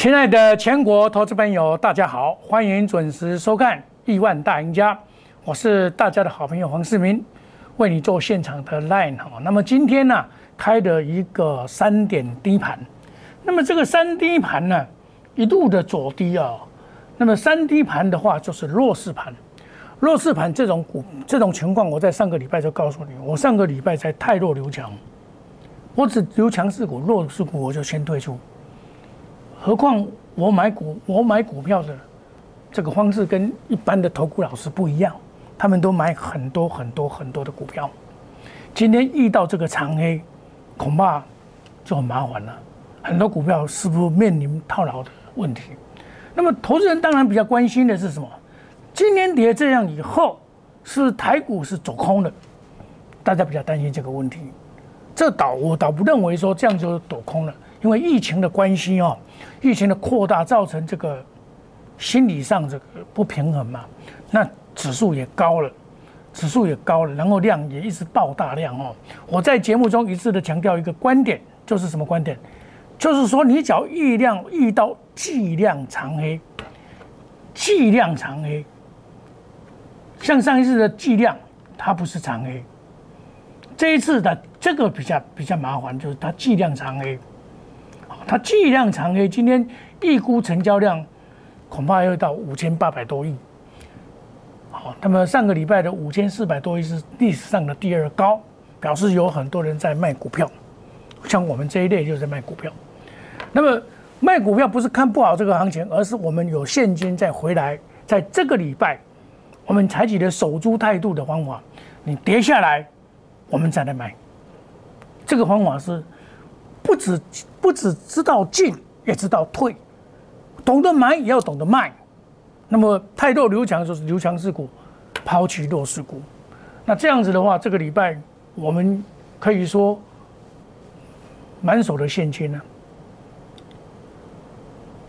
亲爱的全国投资朋友，大家好，欢迎准时收看《亿万大赢家》，我是大家的好朋友黄世明，为你做现场的 line 哈。那么今天呢，开的一个三点低盘，那么这个三低盘呢，一度的左低啊，那么三低盘的话就是弱势盘，弱势盘这种股这种情况，我在上个礼拜就告诉你，我上个礼拜在太弱留强，我只留强势股，弱势股我就先退出。何况我买股，我买股票的这个方式跟一般的投顾老师不一样，他们都买很多很多很多的股票。今天遇到这个长黑，恐怕就很麻烦了。很多股票是不是面临套牢的问题？那么投资人当然比较关心的是什么？今年跌这样以后，是台股是走空的，大家比较担心这个问题。这倒我倒不认为说这样就走空了。因为疫情的关系哦，疫情的扩大造成这个心理上这个不平衡嘛，那指数也高了，指数也高了，然后量也一直爆大量哦。我在节目中一致的强调一个观点，就是什么观点？就是说你只要遇量遇到巨量长黑，巨量长黑，像上一次的巨量，它不是长黑，这一次的这个比较比较麻烦，就是它剂量长黑。它计量长黑，今天预估成交量恐怕要到五千八百多亿。好，那么上个礼拜的五千四百多亿是历史上的第二高，表示有很多人在卖股票，像我们这一类就是在卖股票。那么卖股票不是看不好这个行情，而是我们有现金再回来，在这个礼拜我们采取的守株态度的方法，你跌下来，我们再来买。这个方法是。不止不只知道进，也知道退，懂得买也要懂得卖。那么太弱留强就是留强势股，抛弃弱势股。那这样子的话，这个礼拜我们可以说满手的现金呢。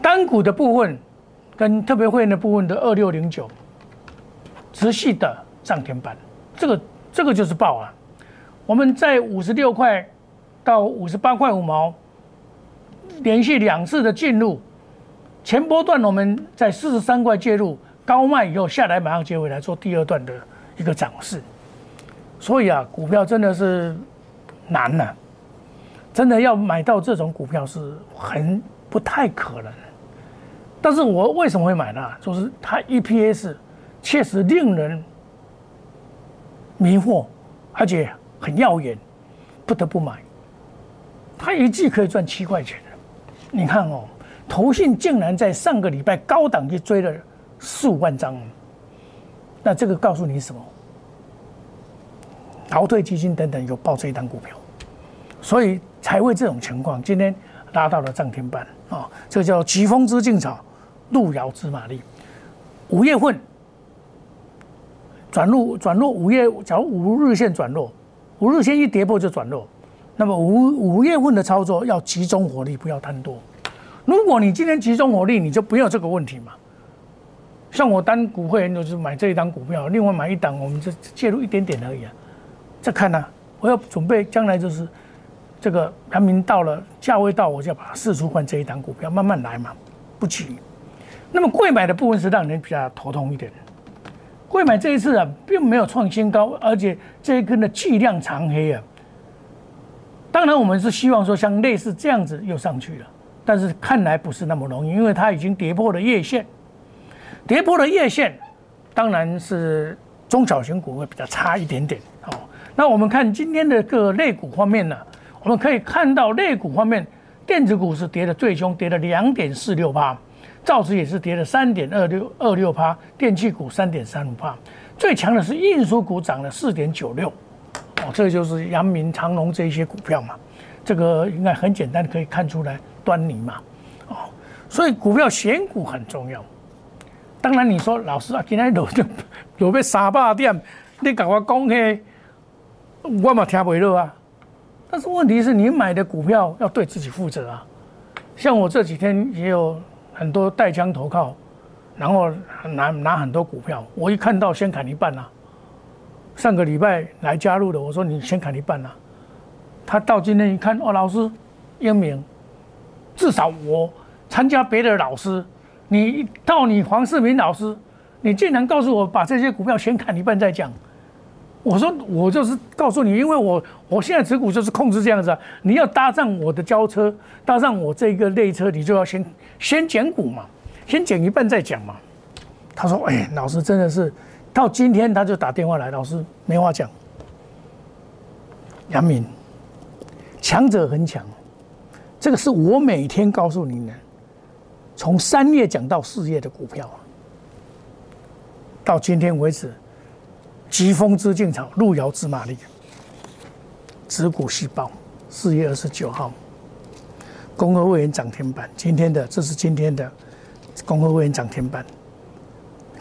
单股的部分跟特别会员的部分的二六零九，直系的涨停板，这个这个就是爆啊！我们在五十六块。到五十八块五毛，连续两次的进入前波段，我们在四十三块介入高卖以后下来，马上接回来做第二段的一个涨势。所以啊，股票真的是难呐，真的要买到这种股票是很不太可能。但是我为什么会买呢？就是它 EPS 确实令人迷惑，而且很耀眼，不得不买。他一季可以赚七块钱，你看哦，投信竟然在上个礼拜高档就追了四五万张，那这个告诉你什么？劳退基金等等有报这一单股票，所以才会这种情况，今天拉到了涨停板啊！这叫疾风知劲草，路遥知马力。五月份转入转弱，五月假如五日线转弱，五日线一跌破就转弱。那么五五月份的操作要集中火力，不要贪多。如果你今天集中火力，你就不要这个问题嘛。像我单股会员就是买这一档股票，另外买一档，我们就介入一点点而已啊。再看呢，我要准备将来就是这个盘明到了价位到，我就要把它试出换这一档股票，慢慢来嘛，不急。那么贵买的部分是让人比较头痛一点。贵买这一次啊，并没有创新高，而且这一根的巨量长黑啊。当然，我们是希望说像类似这样子又上去了，但是看来不是那么容易，因为它已经跌破了月线，跌破了月线，当然是中小型股会比较差一点点。哦，那我们看今天的各类股方面呢，我们可以看到类股方面，电子股是跌的最凶，跌了两点四六八，造纸也是跌了三点二六二六八，电器股三点三五八，最强的是运输股涨了四点九六。哦，这就是阳明、长隆这一些股票嘛，这个应该很简单可以看出来端倪嘛。哦，所以股票选股很重要。当然你说老师啊，今天有就有被三百点，你跟我讲嘿，我嘛听不落啊。但是问题是你买的股票要对自己负责啊。像我这几天也有很多带枪投靠，然后拿拿很多股票，我一看到先砍一半啊。上个礼拜来加入的，我说你先砍一半啦。他到今天一看，哦，老师英明，至少我参加别的老师，你到你黄世明老师，你竟然告诉我把这些股票先砍一半再讲。我说我就是告诉你，因为我我现在持股就是控制这样子啊。你要搭上我的交车，搭上我这个列车，你就要先先减股嘛，先减一半再讲嘛。他说：“哎，老师真的是，到今天他就打电话来，老师没话讲。”杨敏，强者很强，这个是我每天告诉你的，从三月讲到四月的股票，到今天为止。疾风知劲草，路遥知马力。子股细胞，四月二十九号，公合会员涨停板。今天的，这是今天的公合会员涨停板。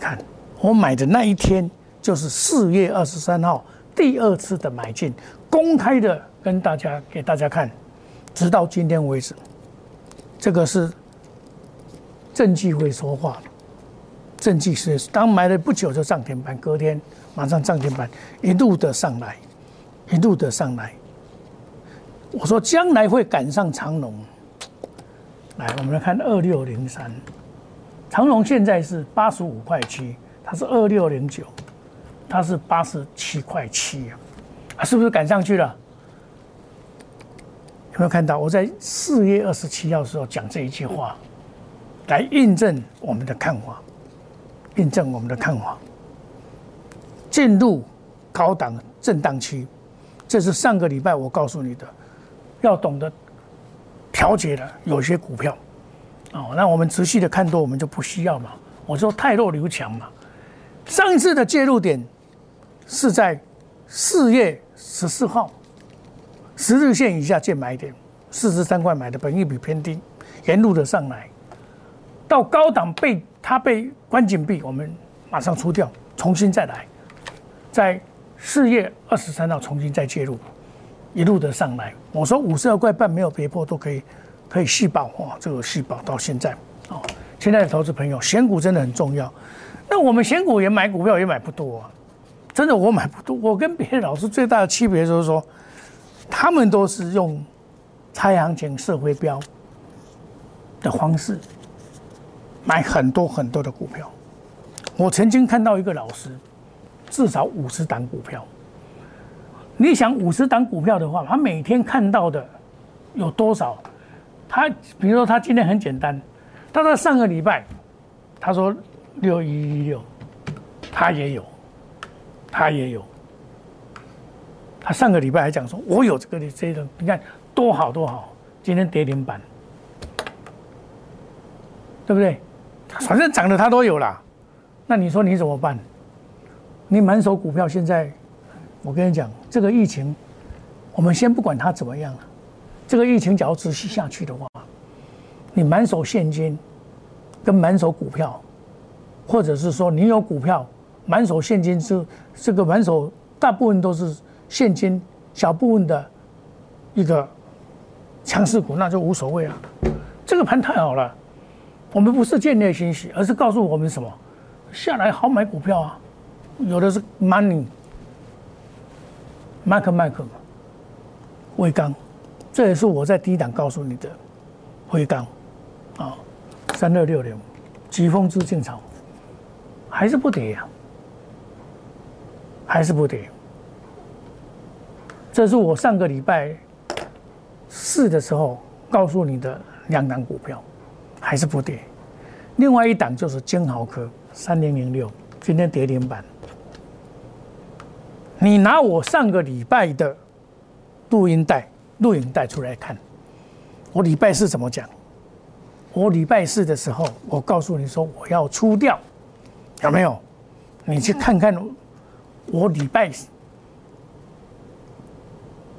看，我买的那一天就是四月二十三号，第二次的买进，公开的跟大家给大家看，直到今天为止，这个是证据会说话。证据是当买了不久就涨停板，隔天。马上涨停板，一路的上来，一路的上来。我说将来会赶上长龙。来，我们来看二六零三，长龙现在是八十五块七，它是二六零九，它是八十七块七呀啊，是不是赶上去了？有没有看到我在四月二十七号的时候讲这一句话，来印证我们的看法，印证我们的看法。进入高档震荡期，这是上个礼拜我告诉你的，要懂得调节的有些股票，哦，那我们持续的看多，我们就不需要嘛。我说太弱留强嘛。上一次的介入点是在四月十四号，十日线以下见买点，四十三块买的，本益比偏低，沿路的上来，到高档被它被关紧闭，我们马上出掉，重新再来。在四月二十三号重新再介入，一路的上来。我说五十二块半没有跌破都可以，可以续保哦。这个续保到现在哦。现在的投资朋友，选股真的很重要。那我们选股也买股票也买不多啊，真的我买不多。我跟别的老师最大的区别就是说，他们都是用猜行情、社会标的方式买很多很多的股票。我曾经看到一个老师。至少五十档股票，你想五十档股票的话，他每天看到的有多少？他比如说，他今天很简单，他在上个礼拜，他说六一一六，他也有，他也有。他上个礼拜还讲说，我有这个的这种，你看多好多好，今天跌停板，对不对？反正涨的他都有了，那你说你怎么办？你满手股票，现在我跟你讲，这个疫情，我们先不管它怎么样了。这个疫情假如持续下去的话，你满手现金跟满手股票，或者是说你有股票满手现金是这个满手大部分都是现金，小部分的一个强势股，那就无所谓啊。这个盘太好了，我们不是建立欣喜，而是告诉我们什么下来好买股票啊。有的是 money，麦克麦克，威刚，这也是我在低档告诉你的，威刚，啊，三六六零，疾风知劲草，还是不跌呀，还是不跌。这是我上个礼拜四的时候告诉你的两档股票，还是不跌。另外一档就是金豪科三零零六，今天跌停板。你拿我上个礼拜的录音带、录影带出来看，我礼拜四怎么讲？我礼拜四的时候，我告诉你说我要出掉，有没有？你去看看我礼拜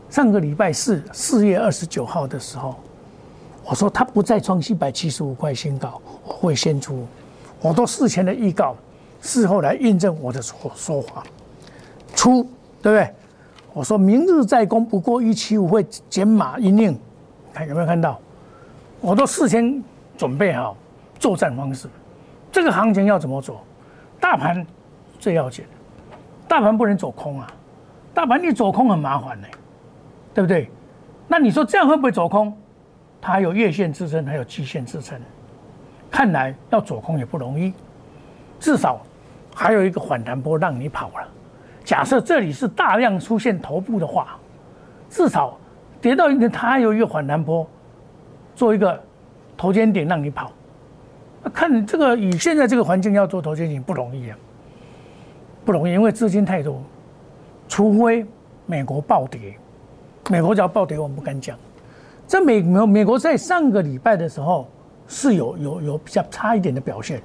上个礼拜四四月二十九号的时候，我说他不再创一百七十五块新高，我会先出。我都事前的预告，事后来印证我的说说法。出对不对？我说明日再攻不过一七五会减码一令，看有没有看到？我都事先准备好作战方式。这个行情要怎么走？大盘最要紧，大盘不能走空啊！大盘你走空很麻烦呢，对不对？那你说这样会不会走空？它还有月线支撑，还有季线支撑，看来要走空也不容易，至少还有一个反弹波让你跑了。假设这里是大量出现头部的话，至少跌到一个它还有一个反弹波，做一个头肩顶让你跑。看这个以现在这个环境要做头肩顶不容易啊，不容易，因为资金太多，除非美国暴跌，美国只要暴跌我们不敢讲。在美美美国在上个礼拜的时候是有有有比较差一点的表现，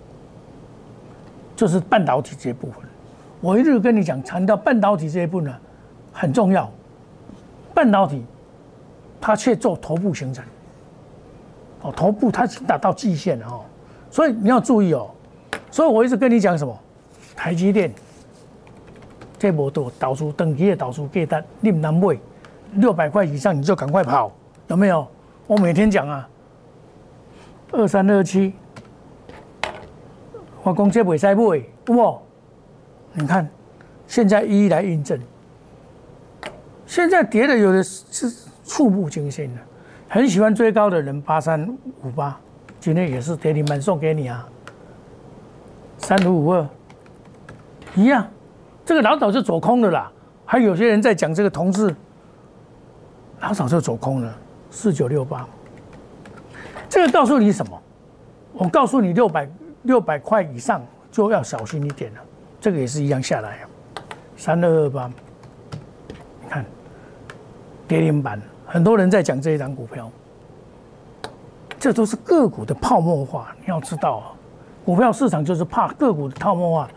就是半导体这部分。我一直跟你讲，谈到半导体这一部分呢很重要，半导体它却做头部形成，哦，头部它已经达到极限了哦。所以你要注意哦，所以我一直跟你讲什么，台积电这波都导出等级的导出给单，你不能买六百块以上你就赶快跑，有没有？我每天讲啊，二三二七，我讲这袂使买，不？你看，现在一一来印证，现在跌的有的是触目惊心的，很喜欢追高的人八三五八。今天也是跌停板送给你啊，三五五二，一样，这个老早就走空了啦。还有些人在讲这个同志，老早就走空了，四九六八。这个告诉你什么？我告诉你，六百六百块以上就要小心一点了。这个也是一样下来，三二二八，你看跌停板，很多人在讲这一张股票。这都是个股的泡沫化，你要知道啊，股票市场就是怕个股的泡沫化。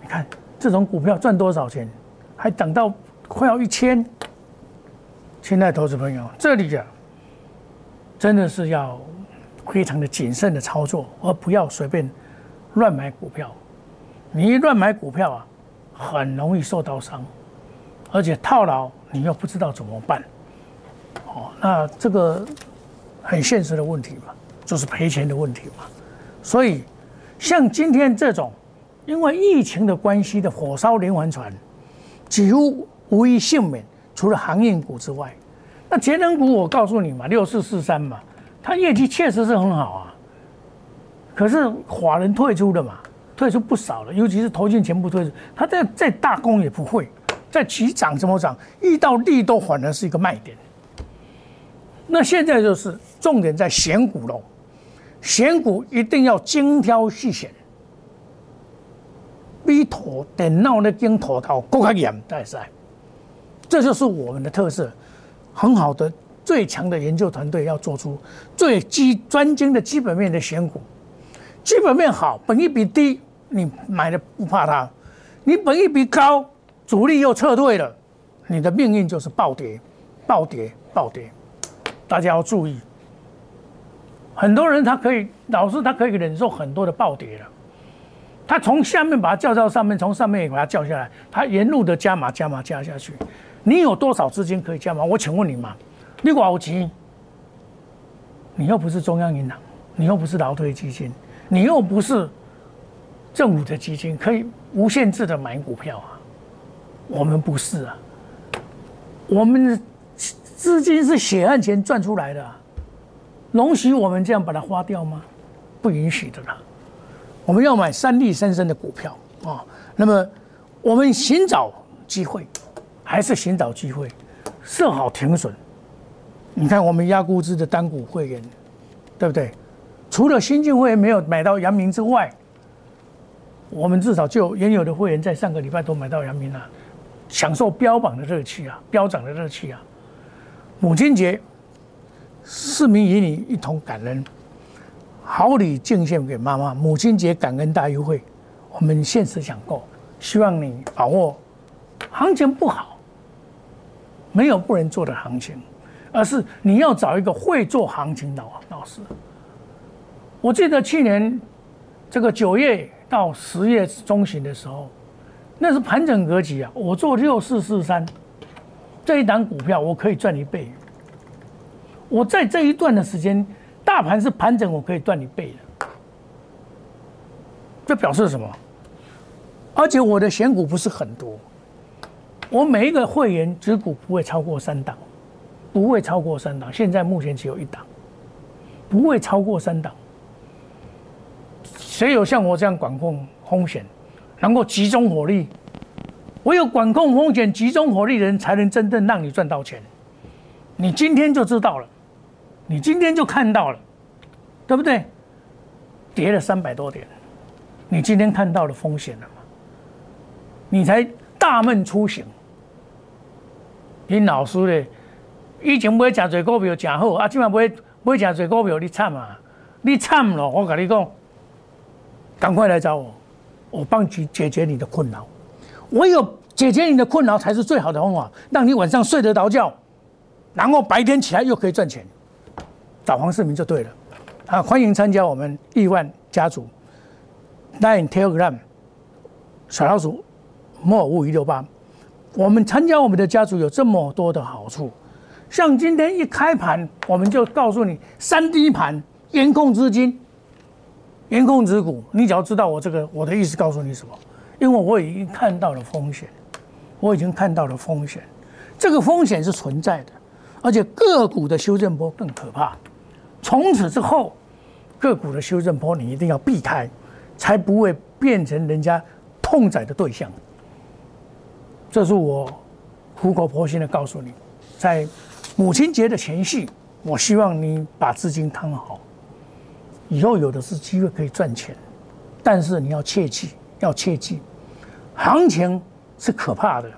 你看这种股票赚多少钱，还涨到快要一千。亲爱的投资朋友，这里啊，真的是要非常的谨慎的操作，而不要随便乱买股票。你一乱买股票啊，很容易受到伤，而且套牢你又不知道怎么办。哦，那这个。很现实的问题嘛，就是赔钱的问题嘛。所以，像今天这种因为疫情的关系的火烧连环船，几乎无一幸免。除了航运股之外，那节能股我告诉你嘛，六四四三嘛，它业绩确实是很好啊。可是华人退出了嘛，退出不少了，尤其是投进全部退出，它再再大攻也不会，再起涨怎么涨？遇到利都反而是一个卖点。那现在就是重点在选股喽，选股一定要精挑细选，比头电脑的跟头头更加严，大赛，这就是我们的特色，很好的最强的研究团队要做出最基专精的基本面的选股，基本面好，本益比低，你买的不怕它；你本益比高，主力又撤退了，你的命运就是暴跌，暴跌，暴跌。大家要注意，很多人他可以，老师他可以忍受很多的暴跌了，他从下面把它叫到上面，从上面也把它叫下来，他沿路的加码加码加下去。你有多少资金可以加码？我请问你嘛，你有钱，你又不是中央银行，你又不是劳退基金，你又不是政府的基金，可以无限制的买股票啊？我们不是啊，我们。资金是血汗钱赚出来的，容许我们这样把它花掉吗？不允许的啦。我们要买三利三升的股票啊。那么我们寻找机会，还是寻找机会，设好停损。你看我们压估值的单股会员，对不对？除了新进会员没有买到阳明之外，我们至少就原有的会员在上个礼拜都买到阳明了，享受标榜的乐趣啊，飙涨的乐趣啊。母亲节，市民与你一同感恩，好礼敬献给妈妈。母亲节感恩大优惠，我们限时抢购，希望你把握。行情不好，没有不能做的行情，而是你要找一个会做行情的老师。我记得去年这个九月到十月中旬的时候，那是盘整格局啊，我做六四四三。这一档股票我可以赚一倍。我在这一段的时间，大盘是盘整，我可以赚你倍的。这表示什么？而且我的选股不是很多，我每一个会员持股不会超过三档，不会超过三档。现在目前只有一档，不会超过三档。谁有像我这样管控风险，能够集中火力？唯有管控风险、集中火力的人，才能真正让你赚到钱。你今天就知道了，你今天就看到了，对不对？跌了三百多点，你今天看到了风险了吗？你才大梦初醒。你老师咧，以前买真侪股票真好，啊，今晚买买真侪股票你惨啊！你惨了，我跟你讲，赶快来找我，我帮你解决你的困扰。唯有解决你的困扰，才是最好的方法，让你晚上睡得着觉，然后白天起来又可以赚钱。找黄世明就对了。啊，欢迎参加我们亿万家族 Nine Telegram 小老鼠莫尔五一六八。我们参加我们的家族有这么多的好处，像今天一开盘，我们就告诉你三低盘严控资金，严控持股。你只要知道我这个我的意思，告诉你什么？因为我已经看到了风险，我已经看到了风险，这个风险是存在的，而且个股的修正波更可怕。从此之后，个股的修正波你一定要避开，才不会变成人家痛宰的对象。这是我苦口婆心的告诉你，在母亲节的前夕，我希望你把资金摊好，以后有的是机会可以赚钱，但是你要切记，要切记，行情是可怕的。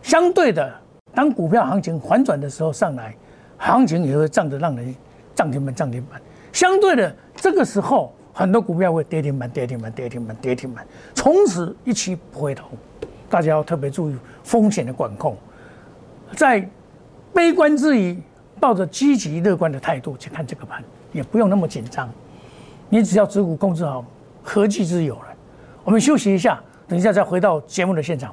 相对的，当股票行情反转的时候上来，行情也会涨得让人涨停板涨停板。相对的，这个时候很多股票会跌停板跌停板跌停板跌停板，从此一去不回头。大家要特别注意风险的管控，在悲观之余，抱着积极乐观的态度去看这个盘，也不用那么紧张。你只要持股控制好，何惧之有了？我们休息一下，等一下再回到节目的现场。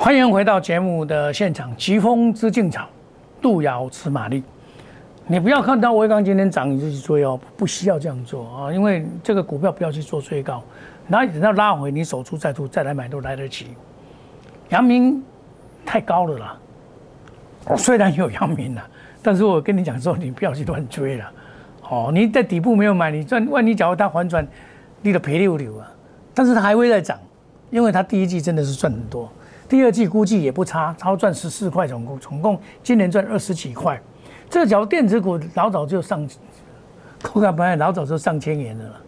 欢迎回到节目的现场。疾风知劲草，路遥知马力。你不要看到威刚今天涨，你就去追哦，不需要这样做啊！因为这个股票不要去做追高，然后等到拉回，你守株再出再来买都来得及。阳明太高了啦，虽然有阳明了，但是我跟你讲说，你不要去乱追了。哦，你在底部没有买，你赚，万一假如它反转，你的赔六六啊！但是它还会再涨，因为它第一季真的是赚很多。第二季估计也不差，超赚十四块，总共总共今年赚二十几块。这个假如电子股老早就上，口感本来老早就上千元的了。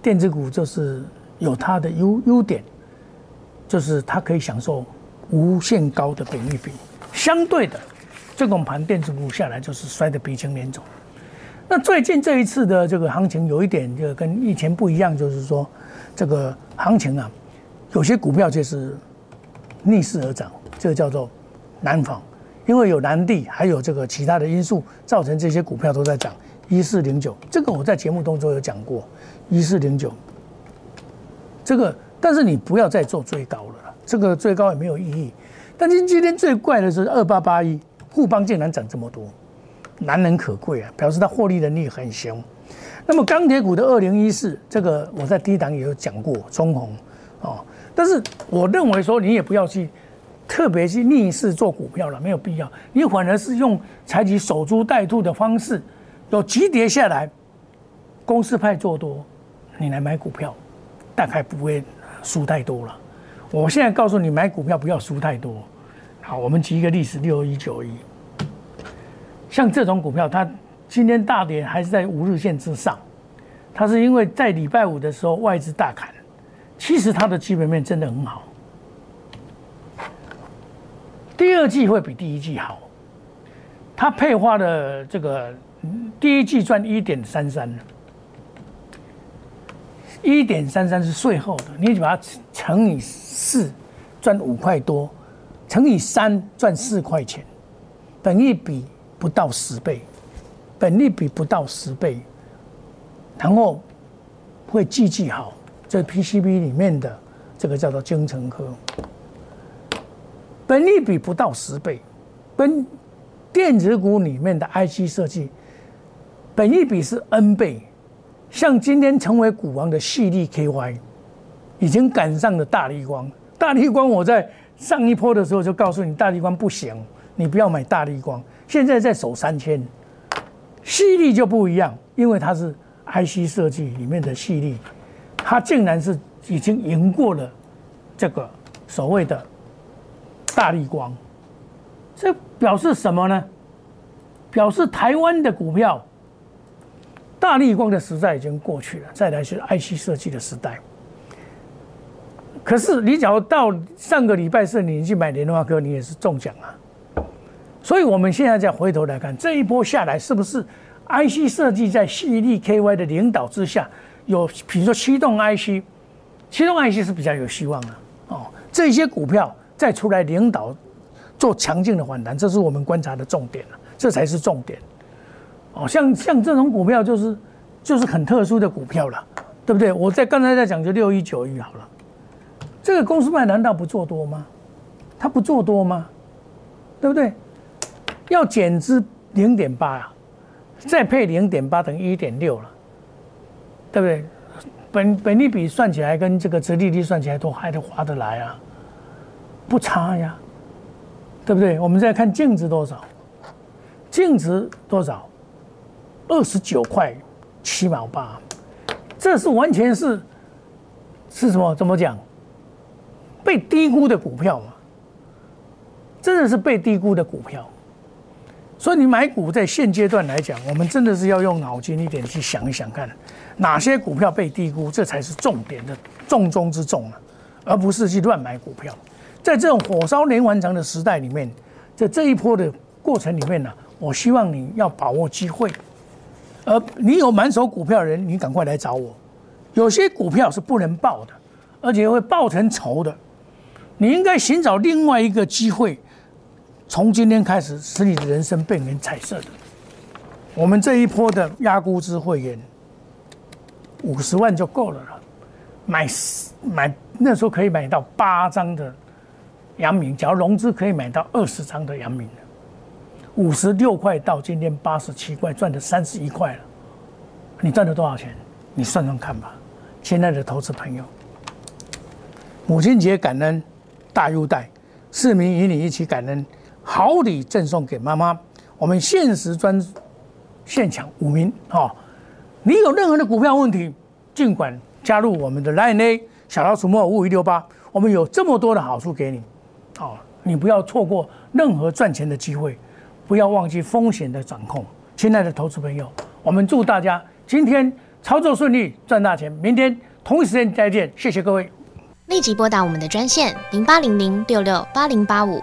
电子股就是有它的优优点，就是它可以享受无限高的本益比。相对的，这种盘电子股下来就是摔得鼻青脸肿。那最近这一次的这个行情有一点就跟以前不一样，就是说这个行情啊，有些股票就是。逆势而涨，这个叫做南纺，因为有南地，还有这个其他的因素，造成这些股票都在涨。一四零九，这个我在节目当中有讲过，一四零九，这个但是你不要再做最高了，这个最高也没有意义。但是今天最怪的是二八八一，富邦竟然涨这么多，难能可贵啊，表示它获利能力很凶。那么钢铁股的二零一四，这个我在低档也有讲过，中红哦。但是我认为说，你也不要去特别去逆势做股票了，没有必要。你反而是用采取守株待兔的方式，有急跌下来，公司派做多，你来买股票，大概不会输太多了。我现在告诉你，买股票不要输太多。好，我们举一个例子，六一九一，像这种股票，它今天大跌还是在五日线之上，它是因为在礼拜五的时候外资大砍，其实它的基本面真的很好，第二季会比第一季好，它配发的这个第一季赚一点三三，一点三三是税后的，你把它乘以四，赚五块多。乘以三赚四块钱，本益比不到十倍，本利比不到十倍，然后会记记好。这 PCB 里面的这个叫做精成科，本利比不到十倍，跟电子股里面的 IC 设计本益比是 N 倍，像今天成为股王的细粒 KY，已经赶上了大力光，大力光我在。上一波的时候就告诉你大力光不行，你不要买大力光。现在在守三千，细粒就不一样，因为它是 IC 设计里面的细粒，他竟然是已经赢过了这个所谓的大力光。这表示什么呢？表示台湾的股票，大力光的时代已经过去了，再来是 IC 设计的时代。可是你假如到上个礼拜四你去买联发科，你也是中奖啊。所以我们现在再回头来看，这一波下来是不是 IC 设计在细粒 KY 的领导之下，有比如说驱动 IC，驱动 IC 是比较有希望的哦。这些股票再出来领导做强劲的反弹，这是我们观察的重点了，这才是重点。哦，像像这种股票就是就是很特殊的股票了，对不对？我在刚才在讲就六一九一好了。这个公司卖难道不做多吗？他不做多吗？对不对？要减资零点八啊，再配零点八等于一点六了，对不对？本本利比算起来跟这个折利率算起来都还得划得来啊，不差呀，对不对？我们再看净值多少，净值多少？二十九块七毛八，这是完全是是什么？怎么讲？被低估的股票嘛，真的是被低估的股票。所以你买股在现阶段来讲，我们真的是要用脑筋一点去想一想，看哪些股票被低估，这才是重点的重中之重啊，而不是去乱买股票。在这种火烧连环城的时代里面，在这一波的过程里面呢，我希望你要把握机会。而你有满手股票的人，你赶快来找我。有些股票是不能报的，而且会报成仇的。你应该寻找另外一个机会，从今天开始使你的人生变成彩色的。我们这一波的压估值会员，五十万就够了了，买买那时候可以买到八张的阳明，假如融资可以买到二十张的阳明五十六块到今天八十七块，赚了三十一块了。你赚了多少钱？你算算看吧，亲爱的投资朋友。母亲节感恩。大优待，市民与你一起感恩，好礼赠送给妈妈。我们限时专现抢五名哦！你有任何的股票问题，尽管加入我们的 Line A 小老鼠莫五五六八，我们有这么多的好处给你哦！你不要错过任何赚钱的机会，不要忘记风险的掌控。亲爱的投资朋友，我们祝大家今天操作顺利，赚大钱！明天同一时间再见，谢谢各位。立即拨打我们的专线零八零零六六八零八五